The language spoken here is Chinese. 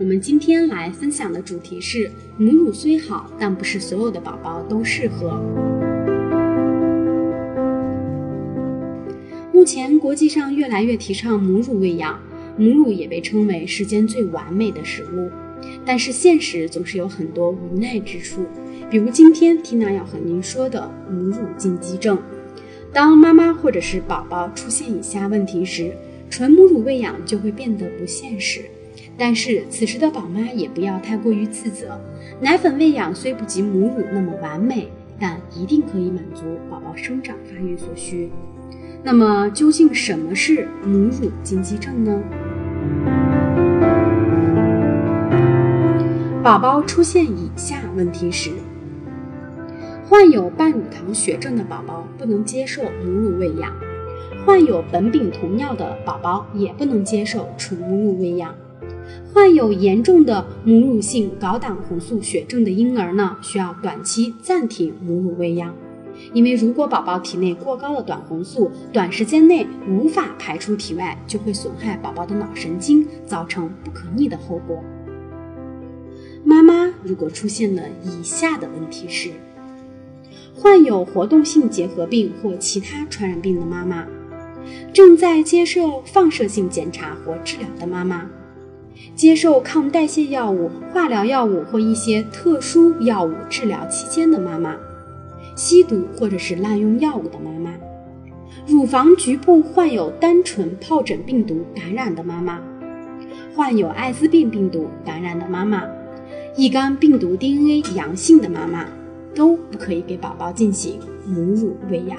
我们今天来分享的主题是：母乳虽好，但不是所有的宝宝都适合。目前国际上越来越提倡母乳喂养，母乳也被称为世间最完美的食物。但是现实总是有很多无奈之处，比如今天缇娜要和您说的母乳禁忌症。当妈妈或者是宝宝出现以下问题时，纯母乳喂养就会变得不现实。但是此时的宝妈也不要太过于自责，奶粉喂养虽不及母乳那么完美，但一定可以满足宝宝生长发育所需。那么究竟什么是母乳禁忌症呢？宝宝出现以下问题时，患有半乳糖血症的宝宝不能接受母乳喂养，患有苯丙酮尿的宝宝也不能接受纯母乳喂养。患有严重的母乳性睾胆红素血症的婴儿呢，需要短期暂停母乳喂养，因为如果宝宝体内过高的胆红素短时间内无法排出体外，就会损害宝宝的脑神经，造成不可逆的后果。妈妈如果出现了以下的问题是：患有活动性结核病或其他传染病的妈妈，正在接受放射性检查或治疗的妈妈。接受抗代谢药物、化疗药物或一些特殊药物治疗期间的妈妈，吸毒或者是滥用药物的妈妈，乳房局部患有单纯疱疹病毒感染的妈妈，患有艾滋病病毒感染的妈妈，乙肝病毒 DNA 阳性的妈妈，都不可以给宝宝进行母乳喂养。